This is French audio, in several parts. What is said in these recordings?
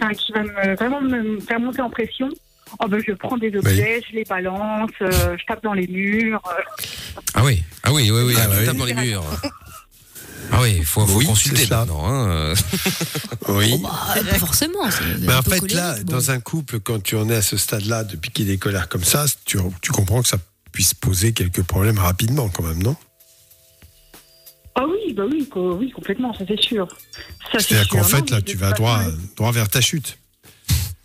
enfin, qui va me, vraiment me faire monter en pression, oh ben, je prends des objets, je les balance, euh, je tape dans les murs. euh. Ah oui, ah oui, oui, oui, Ah tu oui. tapes dans les murs. Ah oui, il faut, faut Oui, consulter maintenant. Hein. Oui. Bah, pas forcément. un en fait, là, bon. dans un couple, quand tu en es à ce stade-là, de piquer des colères comme ça, tu, tu comprends que ça puisse poser quelques problèmes rapidement, quand même, non? Ah oui, bah oui, co- oui, complètement, ça c'est sûr. Ça, c'est C'est-à-dire qu'en sûr. fait, là, tu vas droit, droit vers ta chute.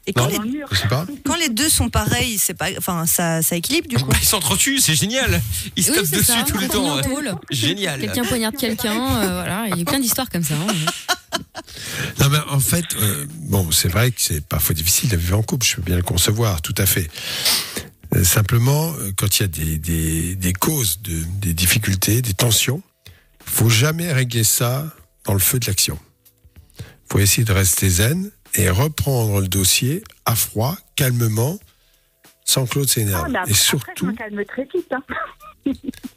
Et quand, Non. les, dans le mur. Je sais pas. quand les deux sont pareils, c'est pas, enfin, ça, ça équilibre du coup. Bah, ils s'entretuent, c'est génial. Ils se Oui, tapent dessus ça, tout le quand on temps. tôle. Génial. Quelqu'un poignarde quelqu'un, euh, voilà, il y a plein d'histoires comme ça. hein. Non, mais en fait, euh, bon, c'est vrai que c'est parfois difficile de vivre en couple, je peux bien le concevoir, tout à fait. Euh, simplement, euh, quand il y a des, des, des causes, de, des difficultés, des tensions, faut jamais régler ça dans le feu de l'action. faut essayer de rester zen et reprendre le dossier à froid, calmement, sans que l'autre Ah, s'énerve. mais après, et je surtout... me calme très vite. Hein.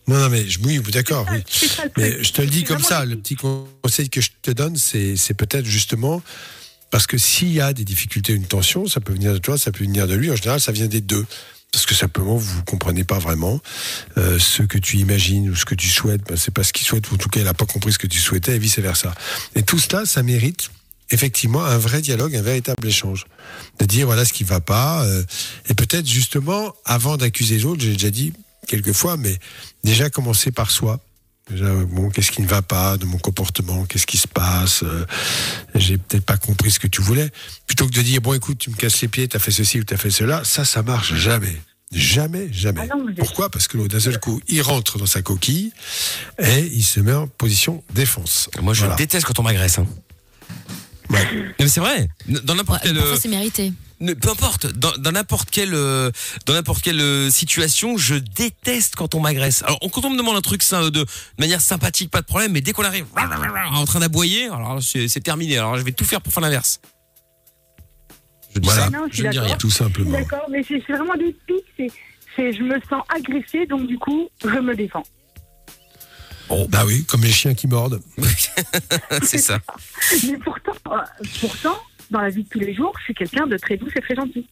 Non, non, mais je, oui, d'accord, oui. Ça Mais je te le dis comme ça, le petit conseil que je te donne, c'est peut-être justement parce que s'il y a des difficultés, une tension, ça peut venir de toi, ça peut venir de lui. En général, ça vient des deux. Parce que simplement, vous ne comprenez pas vraiment euh, ce que tu imagines ou ce que tu souhaites. Ben, c'est pas ce qu'il souhaite, ou en tout cas, il n'a pas compris ce que tu souhaitais, et vice-versa. Et tout cela, ça mérite effectivement un vrai dialogue, un véritable échange. De dire voilà ce qui va pas. euh, et peut-être justement, avant d'accuser l'autre, j'ai déjà dit quelques fois, mais déjà commencer par soi. Déjà, bon, qu'est-ce qui ne va pas de mon comportement? Qu'est-ce qui se passe? Euh, J'ai peut-être pas compris ce que tu voulais. Plutôt que de dire bon, écoute, tu me casses les pieds, t'as fait ceci ou t'as fait cela, ça, ça marche jamais. Jamais, jamais. Ah non, Pourquoi Parce que d'un seul coup, il rentre dans sa coquille et il se met en position défense. Moi, je Voilà. déteste quand on m'agresse. hein. Ouais. Mais c'est vrai. Dans n'importe Ouais, quel. parfois, euh, c'est mérité. ne- peu importe. Dans, n'importe quelle, euh, dans n'importe quelle euh, situation, je déteste quand on m'agresse. Alors, quand on me demande un truc ça, de, de manière sympathique, pas de problème. Mais dès qu'on arrive en train d'aboyer, alors c'est terminé. Alors, je vais tout faire pour faire l'inverse. Je dis Voilà. ça. Non, je suis Je ne dis d'accord. rien. Tout simplement. D'accord, mais c'est vraiment des pics. C'est, je me sens agressée, donc du coup, je me défends. Bah oui, comme les chiens qui mordent. c'est ça. Mais pourtant, euh, pourtant, dans la vie de tous les jours, je suis quelqu'un de très douce et très gentil.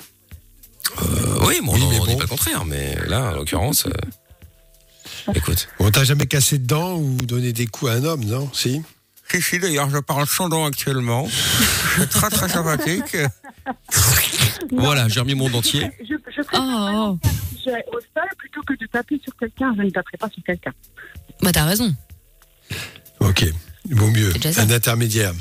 Euh, oui, bon, Oui, on mais on dit bon. pas le contraire. Mais là, en l'occurrence, euh, écoute. On t'a jamais cassé de dents ou donné des coups à un homme, non? Si? Si, si, d'ailleurs, je parle sans dents actuellement. C'est très, très sympathique. Voilà, j'ai remis mon dentier. Je, je préfère Oh, sujet au sol plutôt que de taper sur quelqu'un. Je ne taperai pas sur quelqu'un. bah t'as raison. Ok, vaut mieux. Un intermédiaire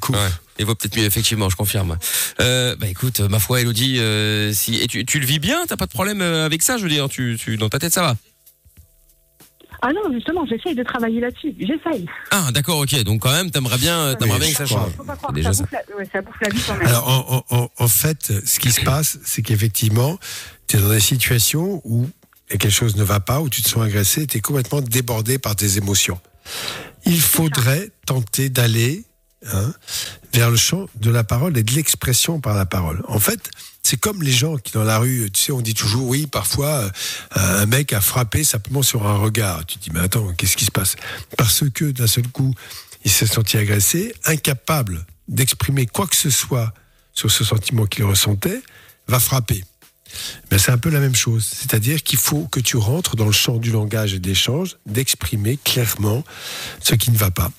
coups. Ouais, il vaut peut-être mieux, effectivement, je confirme. Euh, bah écoute, ma foi, Elodie, euh, si, et tu, tu le vis bien, t'as pas de problème euh, avec ça, je veux dire, tu, tu, dans ta tête, ça va? Ah non, justement, j'essaye de travailler là-dessus. J'essaye. Ah, d'accord, ok, donc quand même, t'aimerais bien, euh, t'aimerais Oui, bien que ça change. Faut pas croire déjà ça ça. bouffe, la, ouais, ça bouffe la vie quand même. Alors, en, en- en- en fait, ce qui se passe, c'est qu'effectivement, tu es dans des situations où quelque chose ne va pas, où tu te sens agressé, tu es complètement débordé par tes émotions. Il faudrait tenter d'aller hein, vers le champ de la parole et de l'expression par la parole. En fait, c'est comme les gens qui dans la rue, tu sais, on dit toujours oui, parfois euh, un mec a frappé simplement sur un regard. Tu te dis mais attends, qu'est-ce qui se passe? Parce que d'un seul coup, il s'est senti agressé, incapable d'exprimer quoi que ce soit sur ce sentiment qu'il ressentait, va frapper. Mais c'est un peu la même chose. C'est-à-dire qu'il faut que tu rentres dans le champ du langage et de l'échange, d'exprimer clairement ce qui ne va pas.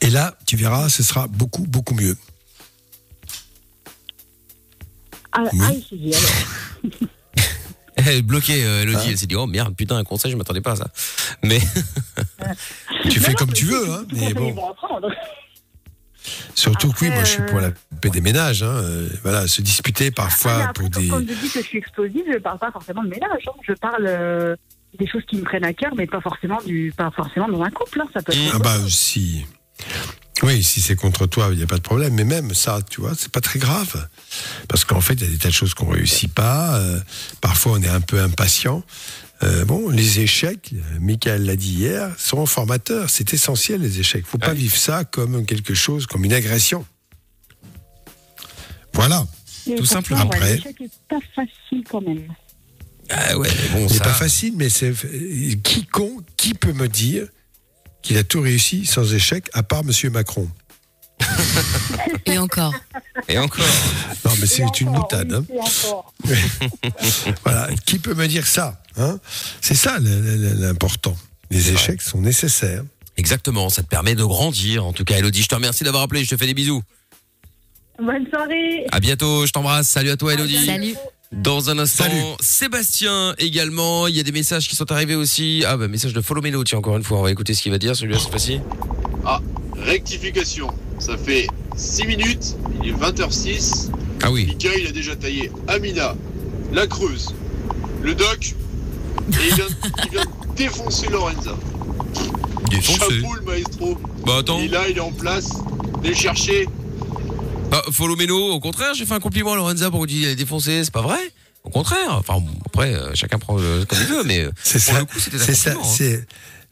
Et là, tu verras, ce sera beaucoup, beaucoup mieux. Ah, Oui. ah, dit, alors. Elle est bloquée, euh, Elodie, Ah. elle s'est dit, oh merde, putain, un conseil, je m'attendais pas à ça. Mais, Tu fais Non, comme tu veux, hein, mais bon. Surtout que oui, moi je suis pour la euh, paix des ménages. Hein. euh, Voilà, se disputer Ah, parfois après, pour des. quand je dis que je suis explosive, je ne parle pas forcément de ménage. hein. Je parle euh, des choses qui me prennent à cœur, mais pas forcément, du, pas forcément dans un couple. hein. Ça peut être Ah bah si. Oui, si c'est contre toi, il n'y a pas de problème. Mais même ça, tu vois, c'est pas très grave. Parce qu'en fait, il y a des tas de choses qu'on réussit pas. euh, parfois, on est un peu impatient. Euh, bon, les échecs, Michael l'a dit hier, sont formateurs. C'est essentiel, les échecs. faut pas vivre ça comme quelque chose, comme une agression. Voilà. Mais tout simplement. Après. L'échec est pas facile quand même. ah ouais, mais bon, C'est ça. pas facile, mais c'est quiconque, qui peut me dire qu'il a tout réussi sans échec, à part Monsieur Macron? Et encore. Et encore. Non, mais c'est une boutade. hein. oui, et encore. Voilà. Qui peut me dire ça hein? C'est ça l'important. Les échecs sont nécessaires. Exactement, ça te permet de grandir. En tout cas, Elodie, je te remercie d'avoir appelé. Je te fais des bisous. Bonne soirée. À bientôt, je t'embrasse. Salut à toi, Elodie. Salut. Dans un instant, Salut. Sébastien également. Il y a des messages qui sont arrivés aussi. Ah, bah, message de Follow Melo, tiens, encore une fois. On va écouter ce qu'il va dire, celui-là, cette fois-ci. Ah, rectification. Ça fait 6 minutes, il est 20h06. Ah oui. Mika, il a déjà taillé Amina, la Creuse, le Doc, et il vient, il vient défoncer Lorenza. Défoncé. Chapeau le maestro. Bah, attends. Il est là, il est en place. Venez le chercher. Bah, follow Melo, au contraire, j'ai fait un compliment à Lorenza pour dire qu'il est défoncé. C'est pas vrai Au contraire. Enfin, bon, après, euh, chacun prend euh, comme il veut, mais euh, C'est pour ça. le coup, c'était un C'est ça. hein.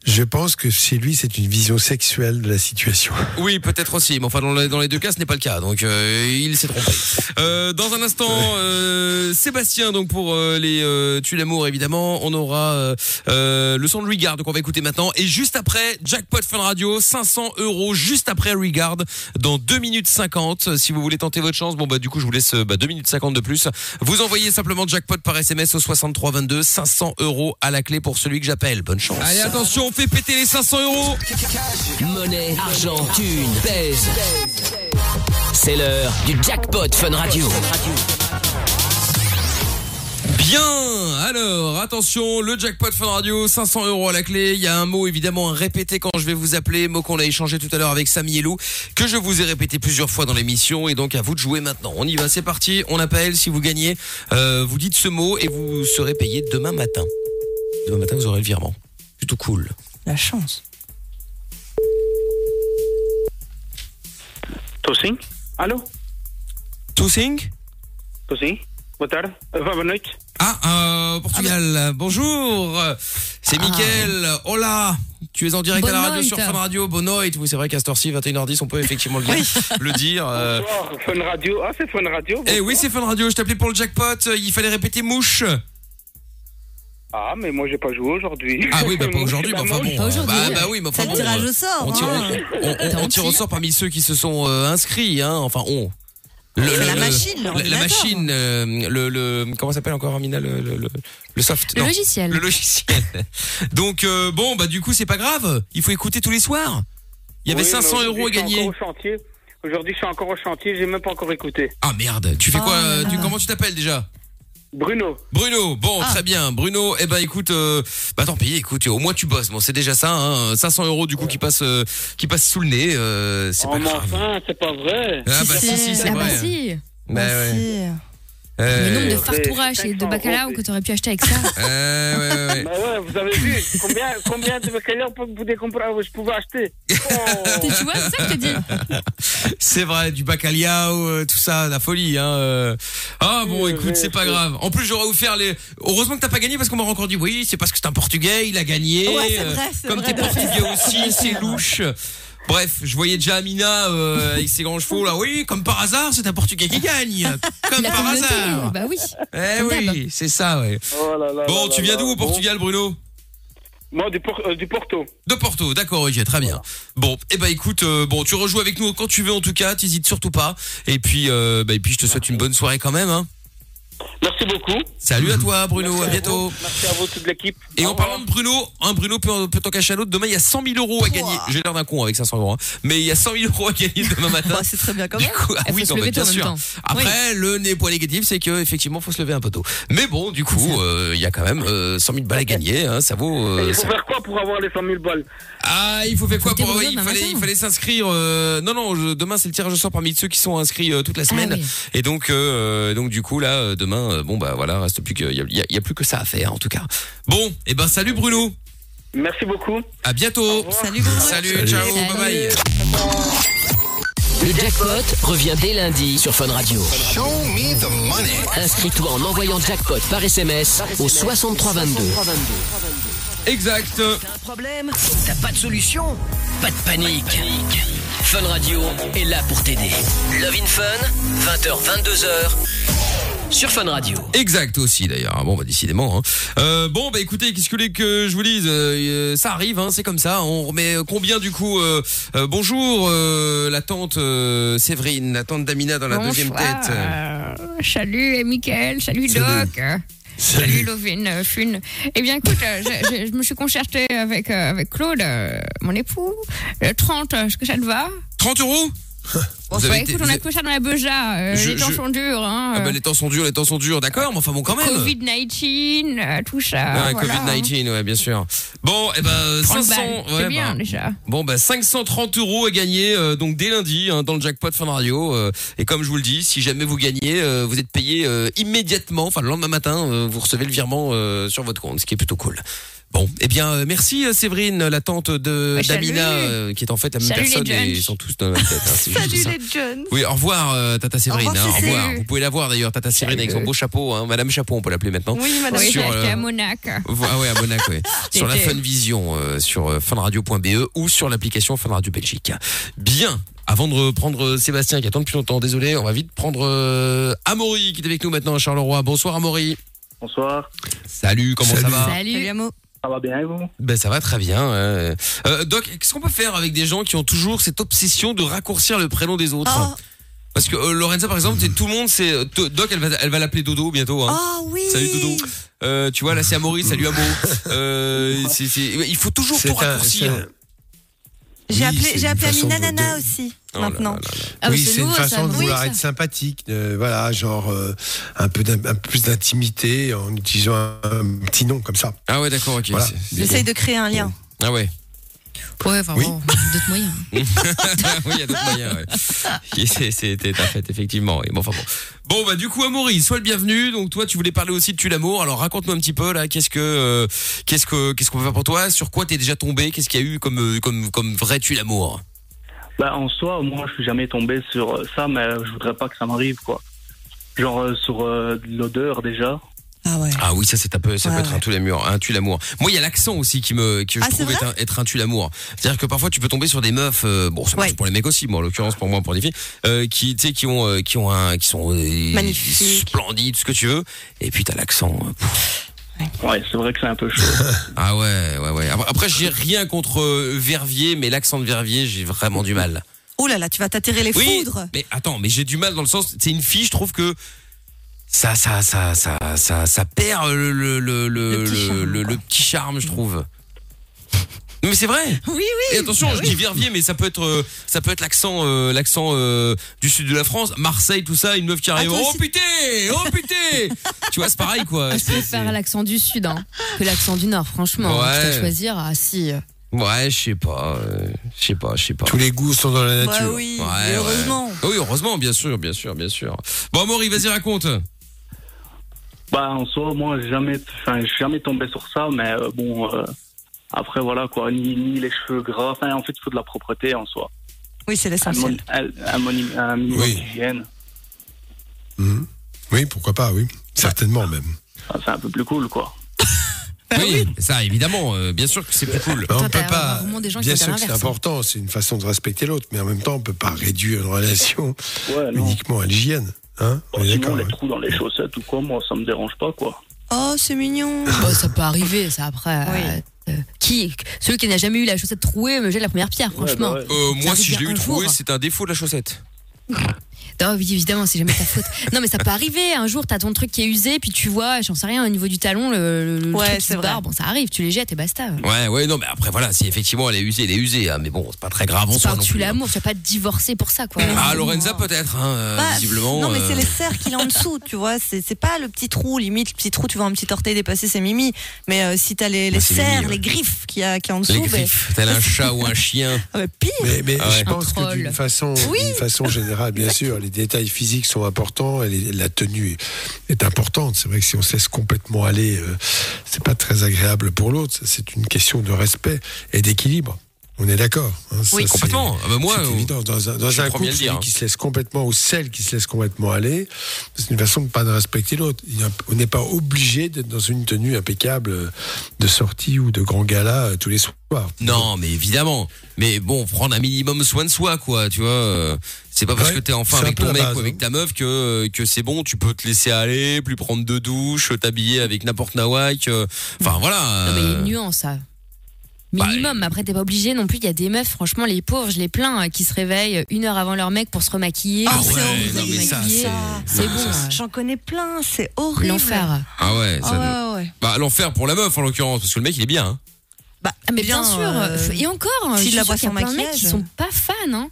Je pense que chez lui, c'est une vision sexuelle de la situation. Oui, peut-être aussi, mais enfin dans les, dans les deux cas, ce n'est pas le cas, donc euh, il s'est trompé. Euh, dans un instant, euh, Sébastien, donc pour euh, les euh, Tu l'amour évidemment, on aura euh, euh, le son de Regard, donc on va écouter maintenant, et juste après Jackpot Fun Radio, 500 euros juste après Regard, dans 2 minutes 50. Si vous voulez tenter votre chance, bon bah du coup je vous laisse bah, 2 minutes 50 de plus. Vous envoyez simplement Jackpot par SMS au 63 22, 500 euros à la clé pour celui que j'appelle. Bonne chance. Allez attention, on fait péter les 500 euros. Monnaie, argent, thune, pèse. C'est l'heure du jackpot Fun Radio. Bien, alors attention, le jackpot Fun Radio, 500 euros à la clé. Il y a un mot évidemment à répéter quand je vais vous appeler, mot qu'on a échangé tout à l'heure avec Samy et Lou, que je vous ai répété plusieurs fois dans l'émission et donc à vous de jouer maintenant. On y va, c'est parti, on appelle, si vous gagnez, euh, vous dites ce mot et vous serez payé demain matin. Demain matin vous aurez le virement. Plutôt cool. La chance. Tô sim? Alô? Tô sim Tô sim? Boa tarde. Boa noite. Ah, euh, Portugal, bonjour, c'est Mickaël, hola, tu es en direct à la radio sur. Fun Radio, bonne night, oui c'est vrai qu'à cette heure-ci, 21h10, on peut effectivement le dire. le dire. euh, Bonsoir, Fun Radio. Ah, c'est Fun Radio. Eh oui, c'est Fun Radio. Je t'appelais pour le jackpot. Il fallait répéter mouche. Ah, mais moi, j'ai pas joué aujourd'hui. Ah oui, bah pas aujourd'hui, la enfin bon. Pas aujourd'hui, Bah, bah oui, mais enfin bon. tirage euh, au sort. On tire, hein. on, on- on Tant tire au sort parmi ceux qui se sont euh, inscrits, hein. Enfin, on. Le, la machine, la, machine, euh, le, le, comment ça s'appelle encore, Amina, le, le, le, le soft. Le non, logiciel. Le logiciel. Donc euh, bon, bah du coup, c'est pas grave. Il faut écouter tous les soirs. Il y avait Oui, mais 500 euros à gagner. encore au chantier. Aujourd'hui, je suis encore au chantier. J'ai même pas encore écouté. Ah merde. Tu fais Oh quoi tu. Comment tu t'appelles déjà? Bruno. Bruno, bon, Ah. très bien. Bruno, eh ben écoute, euh, bah tant pis, écoute, au moins tu bosses. Bon, c'est déjà ça, hein, 500 euros du coup qui passe, euh, qui passe sous le nez, euh, c'est Oh, pas mais grave. enfin, c'est pas vrai. Ah bah si, si, si, c'est ah vrai. bah si. Bah, ouais. Merci. Euh, Le nombre de fartourages et de 500 bacalao que tu aurais pu acheter avec ça. euh, ouais, ouais, ouais. Bah ouais, vous avez vu combien, combien de bacalhau vous pouvez comprar, je pouvais acheter. Oh. tu vois, c'est ça que je dis. C'est vrai, du bacalhau, euh, tout ça, la folie. Hein. Ah bon, Oui, écoute, c'est pas grave. En plus, j'aurais offert les. Heureusement que t'as pas gagné parce qu'on m'a encore dit oui, c'est parce que c'est un Portugais, il a gagné. Ouais, c'est vrai, c'est Comme t'es. Portugais aussi, c'est louche. Bref, je voyais déjà Amina euh, avec ses grands chevaux là. Oui, comme par hasard, c'est un Portugais qui gagne. Comme par hasard. Bah oui. Eh oui, c'est ça, ouais. Oh là là Bon, là tu viens d'où au Bon. Portugal, Bruno? Moi, du, Por- euh, du Porto. De Porto, d'accord, ok, très bien. Bon, eh ben écoute, euh, bon, tu rejoues avec nous quand tu veux en tout cas, t'hésites surtout pas. Et puis, euh, bah, et puis je te souhaite une bonne soirée quand même. Hein. Merci beaucoup. Salut à toi, Bruno, Merci à bientôt. vous. Merci à vous, toute l'équipe. Et Au en revoir. parlant de Bruno, un Bruno peut, peut en cacher un autre. Demain, il y a 100 000 euros à gagner. J'ai l'air d'un con avec 500 euros, hein. mais il y a 100 000 euros à gagner demain matin. Bah, c'est très bien quand Du même. coup, ah oui, non, mais bien sûr. Après, le nez point négatif, c'est que effectivement, faut se lever un peu tôt. Mais bon, du coup, euh, il y a quand même euh, 100 000 balles à gagner. Hein, ça vaut. Euh, il faut ça- faire quoi pour avoir les 100 000 balles? Ah, il faut faire quoi pour il demain fallait il fallait s'inscrire euh, non non, je- demain c'est le tirage au sort parmi ceux qui sont inscrits euh, toute la semaine Ah oui. et donc euh, donc du coup là euh, demain euh, bon bah voilà, reste plus que il y a, y plus que ça à faire en tout cas. Bon, et ben salut Bruno. Merci beaucoup. À bientôt. Salut Bruno. Salut, ciao, Salut. bye bye. Le jackpot revient dès lundi sur Fun Radio. Inscris-toi en envoyant jackpot par SMS au 6322. Exact. Un problème? T'as pas de solution? Pas de panique. Fun Radio est là pour t'aider. Love in Fun, 20h, 22h sur Fun Radio. Exact aussi d'ailleurs. Bon bah décidément. hein. Euh, bon bah écoutez, qu'est-ce que vous voulez que je vous dise? Euh, Ça arrive, hein, c'est comme ça. On remet euh, combien du coup euh, euh, Bonjour, euh, la tante euh, Séverine, la tante d'Amina dans la deuxième tête. euh, salut et Mickaël, salut, Salut. Doc. Salut Lovine, euh, Fune. Eh bien écoute, je, je- je me suis concertée avec, avec Claude, euh, mon époux. Le 30, euh, est-ce que ça te va? 30 euros? Bon, bah, écoute, on a ça dans la beja. euh, Je- les temps je- sont durs. Hein, Ah bah euh, les temps sont durs, les temps sont durs, d'accord, mais enfin bon quand même. Covid-19, euh, tout ça. Ouais, voilà, hein. Covid-19, ouais, bien sûr. Bon, et ben 30 500, balles, c'est ouais, bien bah, déjà. Bon bah 530 euros à gagner euh, donc dès lundi hein, dans le jackpot Fun Radio euh, et comme je vous le dis si jamais vous gagnez euh, vous êtes payé euh, immédiatement enfin le lendemain matin euh, vous recevez le virement euh, sur votre compte ce qui est plutôt cool. Bon, eh bien, euh, merci euh, Séverine, la tante de Ouais, salut. d'Amina, euh, qui est en fait la même Salut personne et Jones. ils sont tous dans la même tête. hein, Salut ça. les jeunes. Oui, au revoir euh, Tata Séverine. Au revoir, hein, au Cécile. revoir. Vous pouvez la voir d'ailleurs, Tata Séverine avec son beau chapeau, hein, Madame Chapeau, on peut l'appeler maintenant. Oui, madame. Oui, sur, euh, à Monac. Ah ouais, à Monaco, ouais. sur la Funvision, euh, sur euh, funradio.be ou sur l'application Fun Radio Belgique. Bien. Avant de reprendre euh, Sébastien qui attend depuis longtemps, désolé, on va vite prendre euh, Amaury qui est avec nous maintenant à Charleroi. Bonsoir Amaury. Bonsoir. Salut, comment ça va? Salut Salut. Ça va bien et vous? Ben ça va très bien. Euh, Doc, qu'est-ce qu'on peut faire avec des gens qui ont toujours cette obsession de raccourcir le prénom des autres Oh, Parce que euh, Lorenza par exemple, c'est tout le monde, c'est Doc, elle va, elle va l'appeler Dodo bientôt. Hein. oh oui. Salut Dodo. Euh, tu vois là c'est Amaury, salut Amo. Euh, c'est- c'est- il faut toujours tout un- raccourcir. J'ai Oui, appelé, appelé Amina Nana de- aussi Oh là maintenant. là là là. Ah, oui, c'est une façon ça, de vouloir être sympathique. euh, voilà, genre euh, un peu d'un- un peu plus d'intimité en utilisant un, un petit nom comme ça. Ah ouais d'accord ok. Voilà. J'essaye de créer un lien. Ah ouais. Ouais, enfin, Oui. bon, d'autres moyens. oui il y a d'autres moyens. Ouais. C'est- C'était un fait effectivement. Et bon enfin bon. Bon bah du coup Amaury, sois le bienvenu. Donc toi tu voulais parler aussi de tu l'amour. Alors raconte-nous un petit peu là. Qu'est-ce que euh, qu'est-ce que qu'est-ce qu'on peut faire pour toi? Sur quoi t'es déjà tombé? Qu'est-ce qu'il y a eu comme euh, comme comme vrai tu l'amour? Bah en soi, moi je suis jamais tombé sur euh, ça, mais je voudrais pas que ça m'arrive quoi. Genre euh, sur euh, de l'odeur déjà. Ah ouais. Ah oui, ça c'est un peu, ça Ouais, peut être un ouais. tue l'amour, un tue l'amour. Moi, il y a l'accent aussi qui me, que je Ah, trouve être un, être un tue l'amour. C'est-à-dire que parfois tu peux tomber sur des meufs, euh, bon, ça marche Ouais. pour les mecs aussi, bon, en l'occurrence pour moi, pour les filles, euh, qui, tu sais, qui ont, euh, qui ont un, qui sont euh, Magnifiques. splendides, tout ce que tu veux, et puis t'as l'accent. Ouais, c'est vrai que c'est un peu chaud. ah ouais, ouais, ouais. Après, j'ai rien contre Verviers, mais l'accent de Verviers, j'ai vraiment du mal. Oh là là, tu vas t'attirer les Oui, foudres. mais attends, mais j'ai du mal dans le sens, c'est une fille, je trouve que ça, ça, ça, ça, ça, ça perd le, le, le, le, Le petit charme, le- quoi. le petit charme, je trouve. Mais c'est vrai. Oui, oui. Et attention, Bah je oui. dis Verviers, mais ça peut être, euh, ça peut être l'accent, euh, l'accent euh, du sud de la France, Marseille, tout ça, une meuf qui arrive. toi oh putain, oh putain. tu vois, c'est pareil quoi. Ah, je préfère l'accent du sud hein, que l'accent du nord, franchement. Ouais. Tu vas choisir, ah si. Ouais, je sais pas, euh, je sais pas, je sais pas. Tous les goûts sont dans la Bah nature. oui, Ouais, et ouais. heureusement. Oui, heureusement, bien sûr, bien sûr, bien sûr. Bon, Maury, vas-y, raconte. Bah en soi, moi j'ai jamais, enfin, jamais tombé sur ça, mais euh, bon, euh, après voilà quoi, ni, ni les cheveux gras. Enfin, en fait, il faut de la propreté en soi. Oui, c'est Un, l'essentiel. mon- un, un moni- un minimum Oui. d'hygiène. Mhm. Oui, pourquoi pas, oui. Certainement même. Enfin, c'est un peu plus cool quoi. oui, ça, évidemment, euh, bien sûr que c'est plus cool. On Toi, peut t'as pas. rarement des gens qui Bien sûr que c'est l'inverse, hein. important, c'est une façon de respecter l'autre, mais en même temps, on peut pas réduire une relation Ouais, non. uniquement à l'hygiène. Hein Bon, sinon, les hein. trous dans les chaussettes ou quoi, moi ça me dérange pas quoi. Oh, c'est mignon. Bon, ça peut arriver, ça après. Oui. euh, euh, qui, celui qui n'a jamais eu la chaussette trouée me jette la première pierre, franchement. Ouais, bah ouais. Euh, moi, si je l'ai eu jour. c'est un défaut de la chaussette. Non, oui, évidemment, c'est jamais ta faute. Non, mais ça peut arriver. Un jour, t'as ton truc qui est usé, puis tu vois, j'en sais rien, au niveau du talon, le, le Ouais, truc qui c'est se vrai. barre. Bon, ça arrive, tu les jettes et basta. Ouais, ouais, non, mais après, voilà, si effectivement elle est usée, elle est usée, hein, mais bon, c'est pas très grave en soi tu hein. l'amour, tu vas pas te divorcer pour ça, quoi. Ah, Lorenza, peut-être, hein, euh, Bah, visiblement. non, mais euh, c'est les serres qu'il a en dessous, tu vois. C'est pas le petit trou, limite, le petit trou, tu vois un petit orteil dépasser, c'est mimi. Mais euh, si t'as les, les Bah, serres, mimi, ouais. les griffes qu'il y a, qu'il y a en dessous, Les ben, griffes, tel un chat ou un chien. ah, bah, pire. Mais, mais Ah ouais. je pense que d'une façon, d'une façon générale, bien sûr, les détails physiques sont importants et les- la tenue est, importante. C'est vrai que si on se laisse complètement aller, euh, c'est pas très agréable pour l'autre. C'est une question de respect et d'équilibre. On est d'accord. hein. Oui, complètement. Ah bah moi, c'est euh, évident. Dans un, dans un couple, celui hein. qui se laisse complètement ou celle qui se laisse complètement aller, c'est une façon de pas de respecter l'autre. On n'est pas obligé d'être dans une tenue impeccable euh, de sortie ou de grand gala euh, tous les soirs. Non, mais évidemment. Mais bon, prendre un minimum soin de soi, quoi, tu vois. Euh, C'est pas parce Ouais, que t'es enfin avec ton mec base, ou avec hein. ta meuf que que c'est bon, tu peux te laisser aller, plus prendre de douche, t'habiller avec n'importe nawak. euh, Enfin voilà. Non, mais il y a euh, une nuance, ça. bah, Minimum. Après, t'es pas obligé non plus. Il y a des meufs, franchement, les pauvres, je les plains, euh, qui se réveillent une heure avant leur mec pour se remaquiller. Ah ouais, non, mais ça, c'est- C'est bon. euh, J'en connais plein, c'est horrible. L'enfer. Ah ouais, ça. Ah ouais, ouais. Bah l'enfer pour la meuf en l'occurrence parce que le mec il est bien. Hein. Bah, Ah, mais bien, sûr. euh, Et encore, s'il je suis la qu'il y a plein de mecs qui sont pas fans. Hein.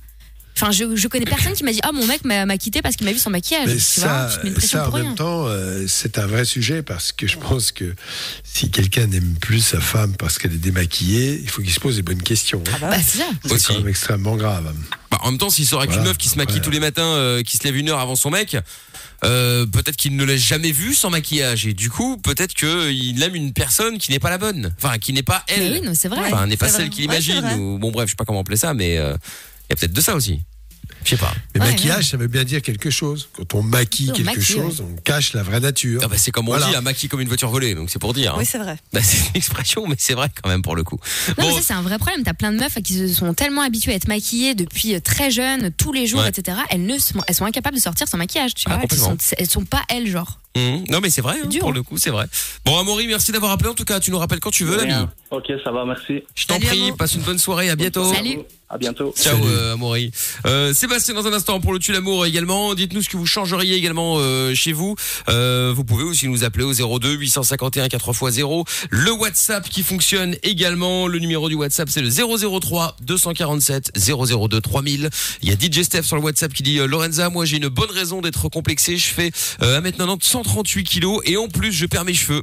Enfin, je, je connais personne qui m'a dit Ah, mon mec m'a quitté parce qu'il m'a vu sans maquillage. Mais tu ça, vois, mets une pression ça en pour rien. même temps, euh, c'est un vrai sujet parce que je pense que si quelqu'un n'aime plus sa femme parce qu'elle est démaquillée, il faut qu'il se pose des bonnes questions. hein. Bah, c'est ça. c'est quand même extrêmement grave. Bah, en même temps, s'il sort avec Voilà. une meuf qui se maquille Ouais. tous les matins, euh, qui se lève une heure avant son mec, euh, peut-être qu'il ne l'a jamais vue sans maquillage et du coup, peut-être que il aime une personne qui n'est pas la bonne, enfin qui n'est pas elle. Mais oui, non, c'est vrai. Enfin, n'est pas celle qu'il imagine. ou bon, bref, je sais pas comment appeler ça, mais euh, il y a peut-être de ça aussi. Je sais pas. Ouais, maquillage, ça veut bien dire quelque chose. Quand on maquille On quelque maquille, chose, on cache la vraie nature. Ah bah, c'est comme on Voilà. dit, la maquille comme une voiture volée, donc c'est pour dire. hein. Oui, c'est vrai. Bah, c'est une expression, mais c'est vrai quand même pour le coup. Non, Bon, mais ça, c'est un vrai problème. T'as plein de meufs qui se sont tellement habituées à être maquillées depuis euh, très jeunes, tous les jours, Ouais. etc. Elles, ne sont, elles sont incapables de sortir sans maquillage, tu Ah, vois. Elles sont, elles sont pas elles, genre. hum, non mais c'est vrai, hein, dur, pour hein. le coup, c'est vrai. Bon, Amaury, merci d'avoir appelé. En tout cas, tu nous rappelles quand tu veux, l'ami. Ok, ça va, merci. Je t'en prie, passe une bonne soirée, à bientôt. Salut. À bientôt. Ciao, euh, Amaury. Euh, Sébastien, dans un instant, pour le tue l'amour également. Dites-nous ce que vous changeriez également euh, chez vous. Euh, vous pouvez aussi nous appeler au 02 851 4x0. Le WhatsApp qui fonctionne également. Le numéro du WhatsApp, c'est le 003 247 002 3000. Il y a DJ Steph sur le WhatsApp qui dit euh, Lorenza, moi j'ai une bonne raison d'être complexé. Je fais euh, 1m90, 138 kilos et en plus je perds mes cheveux.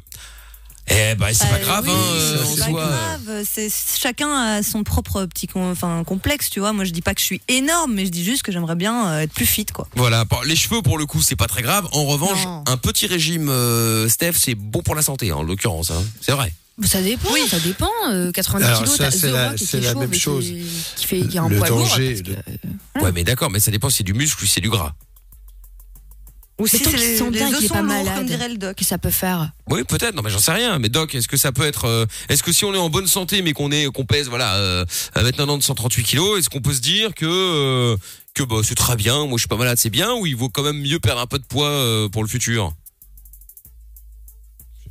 Eh ben c'est pas Euh, grave, oui, hein, euh, c'est en pas soi. grave. C'est chacun a son propre petit enfin complexe, tu vois. Moi, je dis pas que je suis énorme, mais je dis juste que j'aimerais bien euh, être plus fit, quoi. Voilà, les cheveux pour le coup c'est pas très grave. En revanche, Non. un petit régime, euh, Steph, c'est bon pour la santé, hein, en l'occurrence. Hein. C'est vrai. Ça dépend, ça dépend. Euh, 90 Alors, kilos, ça, t'as c'est The la- Rock qui c'est est la chauve même chose. Qui, fait, qui a un Le poids lourd. danger, que- le- Ouais, mais d'accord, mais ça dépend si c'est du muscle ou si c'est du gras. Ou si c'est les, se sent bien, les sont lourds, comme dirait le doc. que ça peut faire. Oui, peut-être. Non, mais j'en sais rien. Mais Doc, est-ce que ça peut être euh, Est-ce que si on est en bonne santé, mais qu'on est qu'on pèse voilà euh, maintenant de 138 kilos, est-ce qu'on peut se dire que euh, que bah c'est très bien, moi je suis pas malade, c'est bien, ou il vaut quand même mieux perdre un peu de poids euh, pour le futur?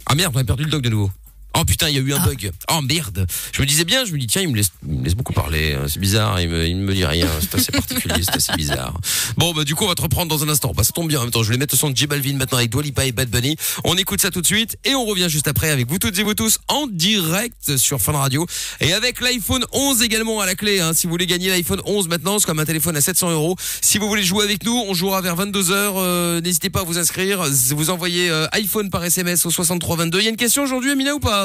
Ah merde, on a perdu le Doc de nouveau. Oh putain, il y a eu un bug. Oh merde. Je me disais bien, je me dis tiens, il me laisse, il me laisse beaucoup parler. hein, C'est bizarre, il me, il me dit rien. C'est assez particulier, c'est assez bizarre. Bon bah du coup on va te reprendre dans un instant. Bah ça tombe bien en même temps. Je vais mettre le son de J Balvin maintenant avec Dua Lipa et Bad Bunny. On écoute ça tout de suite et on revient juste après avec vous toutes et vous tous en direct sur Fun Radio et avec l'iPhone 11 également à la clé. Hein. Si vous voulez gagner l'iPhone 11 maintenant, c'est comme un téléphone à 700 euros. Si vous voulez jouer avec nous, on jouera vers 22 h N'hésitez pas à vous inscrire. Vous envoyez euh, iPhone par SMS au 6322. Il y a une question aujourd'hui, Amina ou pas? euh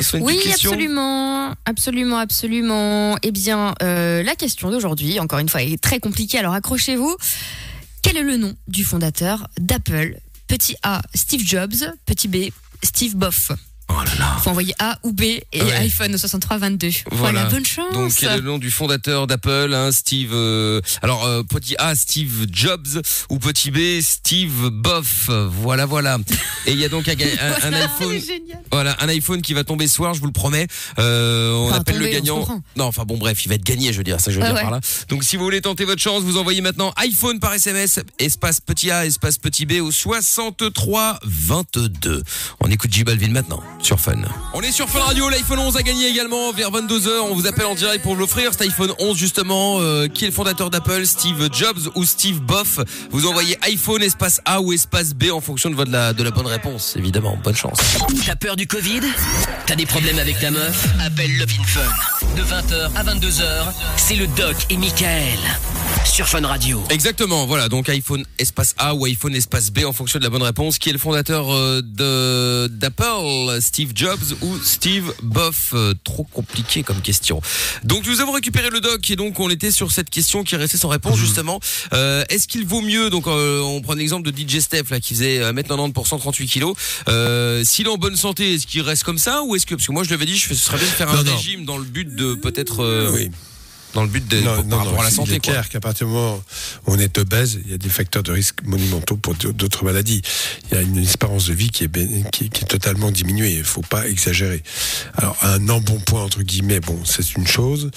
ça une Oui, absolument, absolument, absolument. Eh bien, euh, la question d'aujourd'hui, encore une fois, est très compliquée, alors accrochez-vous. Quel est le nom du fondateur d'Apple? Petit A, Steve Jobs. Petit B, Steve Boff. Oh là là. Faut envoyer A ou B et Ouais. iPhone au 6322. Voilà. Voilà. bonne chance. Donc quel est le nom du fondateur d'Apple hein, Steve euh, alors euh, petit A Steve Jobs ou petit B Steve Boff voilà voilà et il y a donc un, un- un iPhone voilà un iPhone qui va tomber ce soir je vous le promets Euh, on Enfin, appelle tomber, le gagnant non enfin bon bref il va être gagné je veux dire ça je veux Ah dire ouais. par là donc si vous voulez tenter votre chance vous envoyez maintenant iPhone par SMS espace petit A espace petit B au 63 22 on écoute J Balvin maintenant sur Fun. On est sur Fun Radio l'iPhone 11 a gagné également vers 22h on vous appelle en direct pour l'offrir cet iPhone 11 justement. Euh, qui est le fondateur d'Apple? Steve Jobs ou Steve Boff? Vous envoyez iPhone espace A ou espace B en fonction de, votre, la, de la bonne réponse évidemment. Bonne chance. T'as peur du Covid? T'as des problèmes avec ta meuf? Appelle Love in Fun. De 20h à 22h, c'est le Doc et Michael. Sur Fun Radio. Exactement, voilà, donc iPhone espace A ou iPhone espace B en fonction de la bonne réponse. Qui est le fondateur euh, de d'Apple, Steve Jobs ou Steve Boff? Euh, Trop compliqué comme question. Donc nous avons récupéré le doc et donc on était sur cette question qui est restée sans réponse justement. Euh, Est-ce qu'il vaut mieux, donc euh, on prend l'exemple de DJ Steph là qui faisait euh, 1m90 pour 138 kilos. Euh, S'il est en bonne santé, est-ce qu'il reste comme ça ou est-ce que parce que moi je l'avais dit, je fais, ce serait bien de faire un Non, non. régime dans le but de peut-être. euh, Oui. Dans le but de Non, pour- non, par rapport non, à la santé est quoi. clair qu'à partir du moment où on est obèse, il y a des facteurs de risque monumentaux pour d'autres maladies. Il y a une espérance de vie qui est, qui, qui est totalement diminuée. Il faut pas exagérer. Alors, un embonpoint, entre guillemets, bon, c'est une chose,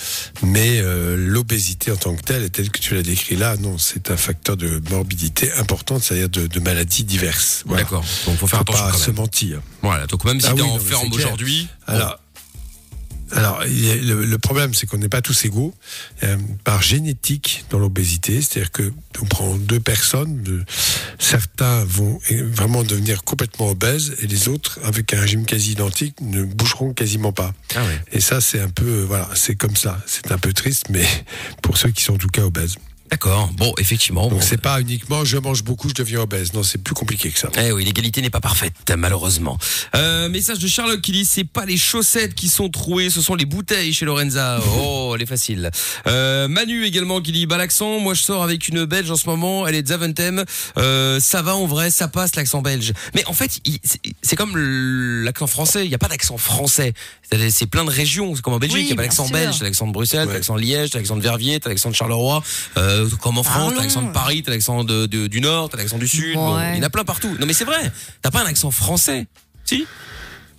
mais euh, l'obésité en tant que telle, telle que tu l'as décrit là, non, c'est un facteur de morbidité importante, c'est-à-dire de, de maladies diverses. Voilà. D'accord. Donc faut faire Faut attention pas quand se même. mentir. Voilà. Donc même si Ah t'es oui, en ferme c'est aujourd'hui. Alors, alors le, problème, c'est qu'on n'est pas tous égaux euh, par génétique dans l'obésité. C'est-à-dire que on prend deux personnes, de- certains vont vraiment devenir complètement obèses et les autres, avec un régime quasi identique, ne bougeront quasiment pas. Ah ouais. Et ça, c'est un peu, euh, voilà, c'est comme ça. C'est un peu triste, mais pour ceux qui sont en tout cas obèses. D'accord. Bon, effectivement. Donc bon. c'est pas uniquement je mange beaucoup, je deviens obèse. Non, c'est plus compliqué que ça. Eh oui, l'égalité n'est pas parfaite, malheureusement. Euh, message de Charlotte qui dit c'est pas les chaussettes qui sont trouées, ce sont les bouteilles chez Lorenza. Oh, elle est facile. Euh, Manu également qui dit bah l'accent, moi je sors avec une belge en ce moment, elle est de Zaventem. Euh, ça va en vrai, ça passe l'accent belge. Mais en fait, c'est- comme l'accent français, il n'y a pas d'accent français. C'est plein de régions, c'est comme en Belgique, Oui, il n'y a pas sûr. belge, l'accent de Bruxelles, Ouais. l'accent de Liège, l'accent de Verviers, l'accent de Charleroi, euh, comme en France, Parlons. t'as l'accent de Paris, t'as l'accent de, de- du Nord, t'as l'accent du Sud. Bon, il y en a plein partout. Non mais c'est vrai, t'as pas un accent français, si?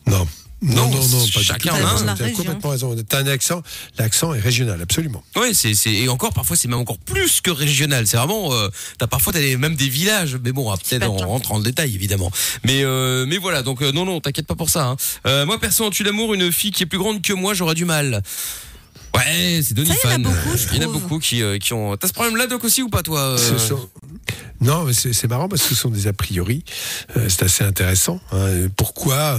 Non. Non, Non, non, pas chacun du tout. en a un. T'as La région. complètement raison. T'as un accent. L'accent est régional, absolument. Ouais, c'est c'est et encore parfois c'est même encore plus que régional. C'est vraiment euh, t'as parfois même des villages, mais bon après, peut-être on rentre en détail évidemment. Mais euh, mais voilà donc euh, non non t'inquiète pas pour ça. Hein. Euh, moi perso en tue l'amour une fille qui est plus grande que moi j'aurais du mal. Ouais, c'est Donny Ça, il y en a Fan. beaucoup, je Il y en a trouve. beaucoup qui, euh, qui ont. T'as ce problème-là, Doc, aussi ou pas, toi euh Ce sont- Non, mais c'est c'est marrant parce que ce sont des a priori. Euh, c'est assez intéressant. hein. Pourquoi euh,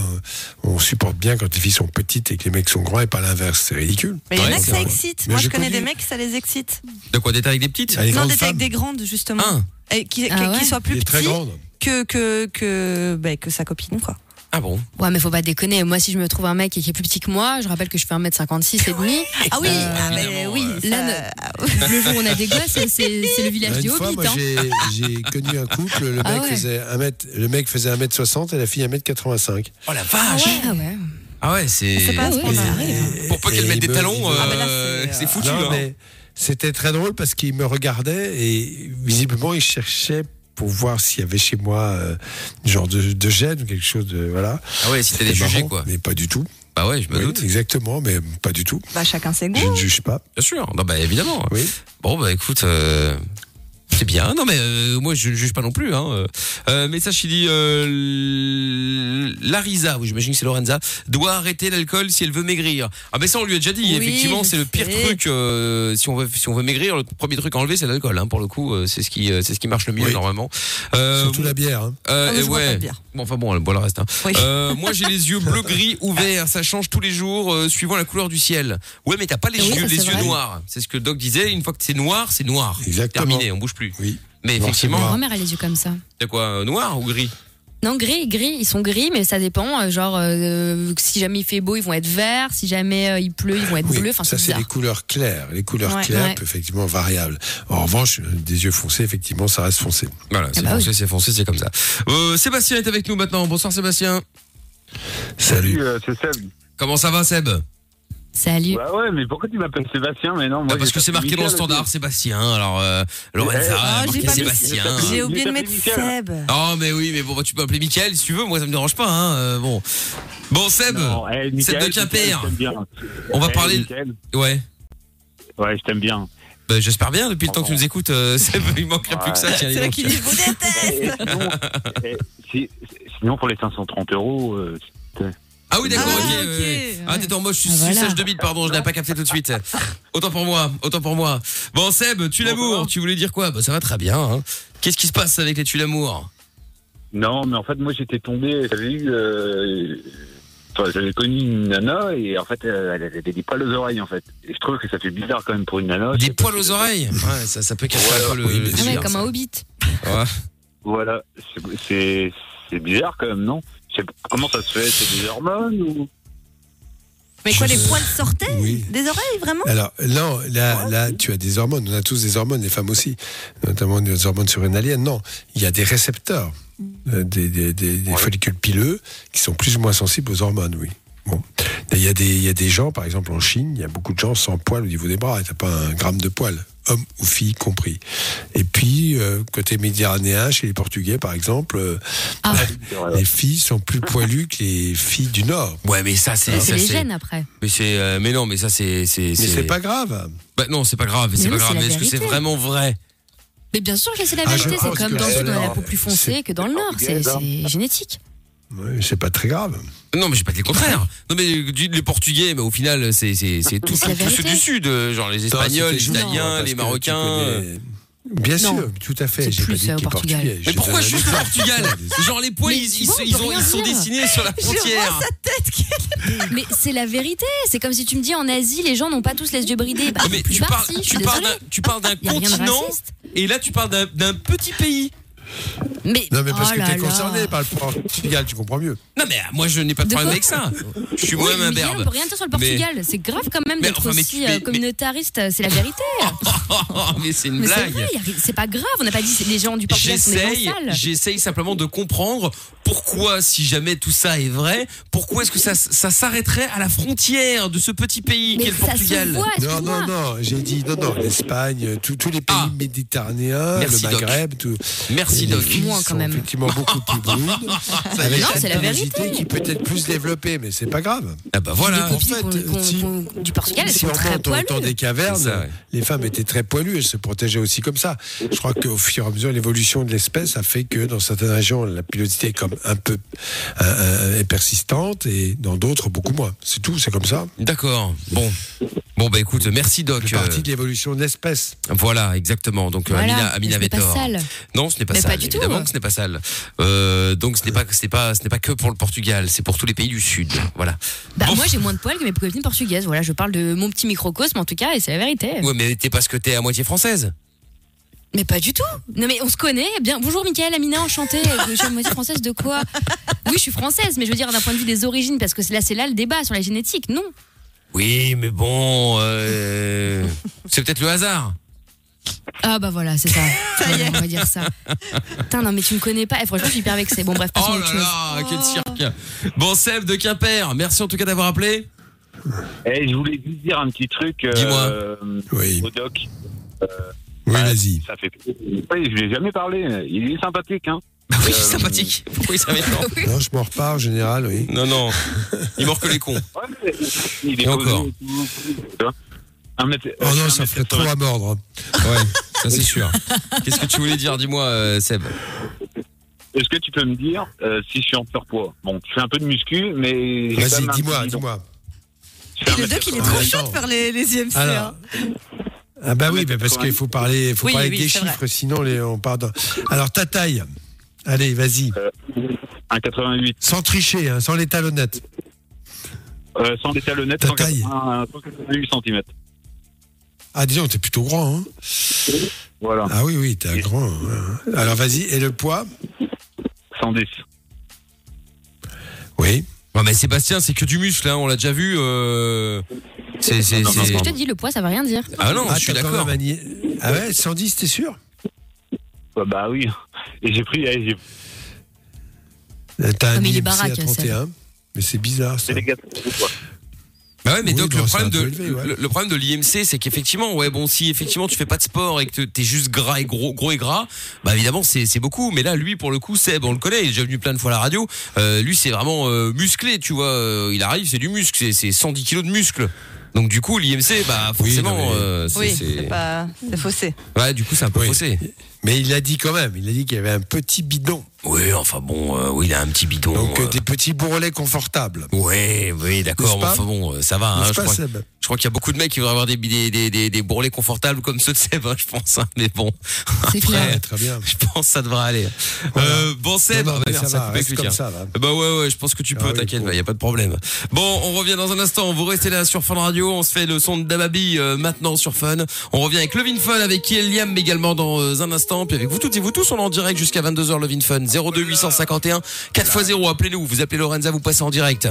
on supporte bien quand les filles sont petites et que les mecs sont grands et pas l'inverse? C'est ridicule. Mais il y en a que ça excite. Mais Moi, je connais des mecs, ça les excite. De quoi D'être avec des petites? Les non, d'être avec des grandes, justement. Ah. Et qui, qui- Ah soient plus grande. que, que, que, bah, que sa copine, quoi. Ah bon Ouais, mais faut pas déconner. Moi, si je me trouve un mec qui est plus petit que moi, je rappelle que je fais 1m56 et demi. Ah oui, Euh, ah, mais oui. euh, Là, Le jour où on a des gosses, c'est le village Hobbits. moi, hein. j'ai connu un couple. Le Ah mec ouais. faisait un mètre, le mec faisait 1m60 et la fille 1m85. Oh la Ah vache ouais, ah ouais. Ah ouais, c'est. Pas ce arrive. Pour pas qu'elle Et mette des me- talons, Ah, c'est, foutu. Non, hein. c'était très drôle parce qu'il me regardait et visiblement il cherchait pour voir s'il y avait chez moi euh, genre de, de gêne ou quelque chose de voilà. Ah ouais, si jugés marrant, quoi. Mais pas du tout. Bah ouais, je me Oui, doute. Exactement, mais pas du tout. Bah, chacun ses Je goûts. ne juge pas. Bien sûr. Non bah évidemment. Oui. Bon bah écoute, euh, c'est bien. Non mais euh, moi je ne juge pas non plus. Hein. Euh, Euh, message qui dit euh, Larisa, oui j'imagine que c'est Lorenza, doit arrêter l'alcool si elle veut maigrir. Ah mais ça on lui a déjà dit. Oui, Effectivement c'est le pire sais. truc euh, si on veut si on veut maigrir. Le premier truc à enlever c'est l'alcool. Hein, pour le coup euh, c'est ce qui euh, c'est ce qui marche le mieux Oui. normalement. Euh, Surtout la bière. hein. euh, Ah, et ouais. bière. Bon, enfin bon, elle boit le reste. Hein. Oui. Euh, moi, j'ai les yeux bleu gris ouverts. Ça change tous les jours, euh, suivant la couleur du ciel. Ouais, mais t'as pas les Oui, yeux, ça, les yeux vrai. noirs. C'est ce que Doc disait. Une fois que c'est noir, c'est noir. Exactement. Terminé, on bouge plus. Oui. Mais Noir, effectivement, Ma grand-mère a les yeux comme ça. c'est quoi, euh, noir ou gris? Non, gris, gris, ils sont gris, mais ça dépend. euh, Genre, euh, si jamais il fait beau, ils vont être verts. Si jamais euh, il pleut, ils vont être Oui, bleus. Enfin, ça c'est les couleurs claires. Les couleurs Ouais. claires, Ouais. effectivement, variables. En revanche, des yeux foncés, effectivement, ça reste foncé. Voilà, c'est bah foncé, c'est foncé, c'est comme ça. Euh, Sébastien est avec nous maintenant. Bonsoir Sébastien. Salut. euh, c'est Seb. Comment ça va Seb? Salut. Bah ouais, mais pourquoi tu m'appelles Sébastien Mais non, moi, Bah, Parce j'ai que c'est tapé marqué dans le Michel standard. Sébastien. Alors euh, Lorenza Ah, a j'ai marqué pas mis- Sébastien. J'ai oublié de mettre Seb. Oh mais oui, mais bon, bah, tu peux appeler Mickaël si tu veux. Moi, ça me dérange pas. Hein. euh, bon, bon Seb. Non, eh, Michael, Seb de Quimper. Michael, je t'aime bien. On va Eh, parler- Michael, Ouais. Ouais, je t'aime bien. Bah, J'espère bien, depuis le temps que tu nous écoutes, euh, Seb, il manquerait plus que ça. tiens, dis C'est là donc. vous déteste. Eh, sinon, eh, si- sinon, pour les 530 euros, euh, Ah oui, d'accord, Ah, ok. ok, ouais. ouais. Ah, t'es en mode, je suis Ah, voilà. suçage de bite, pardon, je n'avais pas capté tout de suite. Autant pour moi, autant pour moi. Bon, Seb, tu l'amour, tu voulais dire quoi? Bah, ça va très bien. hein. Qu'est-ce qui se passe avec les tu l'amour non, mais en fait, moi, j'étais tombé, j'avais eu, euh, enfin, j'avais connu une nana et en fait, elle avait des poils aux oreilles, en fait. Et je trouve que ça fait bizarre quand même pour une nana. Des poils aux oreilles? Ouais, ça, ça peut casser Ouais, un peu le. oui, Ah ouais, comme ça. un hobbit. Ouais. Voilà, c'est- bizarre quand même, non? Comment ça se fait C'est des hormones ou Mais quoi, les poils sortaient Oui. Des oreilles, vraiment Alors, non, là, là, tu as des hormones. On a tous des hormones, les femmes aussi, notamment des hormones surrénaliennes. Non, il y a des récepteurs, euh, des, des, des- des Ouais. follicules pileux qui sont plus ou moins sensibles aux hormones, oui. Bon. Il y, a des, il y a des gens, par exemple en Chine, il y a beaucoup de gens sans poils au niveau des bras. Tu pas un gramme de poils, homme ou fille compris. Et puis, euh, côté méditerranéen, chez les Portugais, par exemple, euh, Ah. les filles sont plus poilues que les filles du Nord. Ouais, mais ça c'est C'est les gènes après. Mais c'est euh, mais non, mais ça c'est c'est Mais c'est pas grave. Bah non, c'est pas grave, Mais c'est pas non, grave. c'est la Mais est-ce que c'est vraiment vrai? Mais bien sûr que c'est la Ah, vérité, c'est comme dans le sud, on a la peau plus foncée c'est- que dans le nord, c'est c'est génétique. C'est pas très grave. Non, mais j'ai pas dit le contraire. Non, mais les Portugais, mais au final, c'est c'est c'est tous ceux du sud, euh, genre les Espagnols, les juste Italiens, les Marocains. euh. connais- Bien Non. sûr, tout à fait. J'ai pas plus, dit euh, Portugal. portugais. Mais Je pourquoi je au exemple. Portugal Genre les points, Mais ils, ils sont- ont- ils dessinés sur la frontière. Mais c'est la vérité. C'est comme si tu me dis en Asie, les gens n'ont pas tous les yeux bridés. Bah, Ah, mais tu parles, si, je tu parles tu parles d'un continent, et là tu parles d'un petit pays. Mais, Non, mais parce oh que t'es là. concerné par le Portugal, tu comprends mieux. Non mais euh, moi je n'ai pas de De problème avec ça. Je suis Oui, moi-même un berbe. on peut rien dire sur le Mais- Portugal. C'est grave quand même d'être aussi tu- mais- euh, communautariste. C'est la vérité. Mais c'est une Mais blague. c'est pas grave. On n'a pas dit que les gens du Portugal sont des J'essaye, simplement de comprendre pourquoi, si jamais tout ça est vrai, pourquoi est-ce que ça, ça s'arrêterait à la frontière de ce petit pays qu'est le ça se Portugal voit, Non, non, non, j'ai dit non, non, l'Espagne, tous les pays Ah. méditerranéens, Merci, le. Maghreb, tout. Merci les Doc. filles Moins, quand même. effectivement beaucoup plus brunes, avec Non, une c'est la pilosité vérité. qui peut être plus développée, mais c'est pas grave. Ah bah voilà. En fait, qu'on- si- qu'on- du Portugal, elles si sont on très monte au temps poilues. des cavernes, ça, les femmes étaient très poilues, elles se protégeaient aussi comme ça. Je crois qu'au fur et à mesure, l'évolution de l'espèce a fait que dans certaines régions, la pilosité est comme un peu euh, euh, est persistante et dans d'autres beaucoup moins. C'est tout, c'est comme ça. D'accord. Bon. Bon bah écoute, merci Doc. C'est partie de l'évolution de l'espèce. Voilà, exactement. Donc euh, Voilà. Amina, Amina avait tort. Non, ce n'est pas Mais sale. pas du tout. Évidemment que ce n'est pas sale. Euh, donc ce n'est pas, ce n'est pas, ce n'est pas que pour le Portugal, c'est pour tous les pays du Sud. Voilà. Bah, Bon. moi, j'ai moins de poils que mes copines portugaises. Voilà, je parle de mon petit microcosme en tout cas, et c'est la vérité. Ouais, mais t'es parce que t'es à moitié française. Mais pas du tout. Non, mais on se connaît. Bien, bonjour, Michael, Amina, enchantée. Je suis moitié française de quoi? Oui, je suis française, mais je veux dire d'un point de vue des origines, parce que c'est là, c'est là le débat sur la génétique. Non? Oui, mais bon, euh, c'est peut-être le hasard. Ah bah voilà, c'est ça. Voilà, on va dire ça. Putain, non, mais tu me connais pas. Eh, franchement, je suis hyper vexée. Bon, bref, passons Oh à autre là chose. là, quel cirque. Bon, Seb de Quimper, merci en tout cas d'avoir appelé. Et je voulais juste dire un petit truc euh, Dis-moi. Oui. au doc. Oui, vas-y. Ça fait. Oui, je lui ai jamais parlé. Il est sympathique, hein. Bah oui, Euh, sympathique. Pourquoi il savait pas Non, je m'en repars en général, oui. Non, non. Il mord que les cons. Ouais, il est Et posé encore. et Oh euh, non, un ça ferait trop 80. à mordre. Ouais, ça c'est sûr. Qu'est-ce que tu voulais dire? Dis-moi, euh, Seb. Est-ce que tu peux me dire euh, si je suis en surpoids? Bon, je fais un peu de muscu, mais. Vas-y, dis-moi, dis-moi. Un Le doc, il est 80. trop chaud de faire les, les IMC. Alors, hein. ah bah oui, bah parce qu'il faut parler, faut Oui, parler oui, des chiffres, sinon les, on part dans... Alors, ta taille. Allez, vas-y. Un 88. Sans tricher, hein, sans les talonnettes. Euh, sans les talonnettes, Ta taille. 180 188 cm. Ah, disons, t'es plutôt grand, hein. Voilà. Ah oui, oui, t'es un grand. hein. Alors, vas-y. Et le poids? 110. Oui. Ouais, mais Sébastien, c'est que du muscle, hein, on l'a déjà vu. Euh... C'est, Non, non, ce que je te dis, le poids, ça va rien dire. Ah non, ah, je suis d'accord. Ah ouais, 110, t'es sûr? Bah, bah oui. Et j'ai pris. Euh, T'as un Comme il est IMC baraque, à 31. Mais c'est bizarre, ça. Bah ouais, mais Oui, donc non, le problème de peu élevé, ouais. le, le problème de l'IMC, c'est qu'effectivement, ouais, bon, si effectivement tu fais pas de sport et que t'es juste gras et gros, gros et gras, bah évidemment c'est c'est beaucoup. Mais là, lui, pour le coup, Seb, on le connaît, il est déjà venu plein de fois à la radio. Euh, lui, c'est vraiment euh, musclé, tu vois. Euh, Il arrive, c'est du muscle, c'est c'est 110 kilos de muscle. Donc du coup, l'IMC, bah forcément, euh, c'est Oui, c'est- pas. Faussé. ouais, du coup, c'est un peu Oui. faussé. Mais il a dit quand même, il a dit qu'il y avait un petit bidon. Oui, enfin bon, euh, oui, il a un petit bidon. Donc, euh, euh, des petits bourrelets confortables. Ouais, oui, d'accord. Enfin bon, euh, ça va. Hein, je, pas, crois, Seb je crois qu'il y a beaucoup de mecs qui voudraient avoir des, des, des, des, des bourrelets confortables comme ceux de Seb, hein, je pense. hein, mais bon, C'est clair. Très bien. je pense que ça devrait aller. Voilà. Euh, bon, Seb, Non, non, ah, bah, merde, ça a va, comme ça. Bah ouais, ouais, je pense que tu Ah peux, oui, t'inquiète, il y a pas de problème. Bon, on revient dans un instant. Vous restez là sur Fun Radio. On se fait le son de Dababi euh, maintenant sur Fun. On revient avec Levin Fun, avec qui est Liam également dans euh, un instant. Puis avec vous toutes et vous tous, on est en direct jusqu'à 22h Levin Fun. 02 851 4x0. Appelez-nous. Vous appelez Lorenza, vous passez en direct.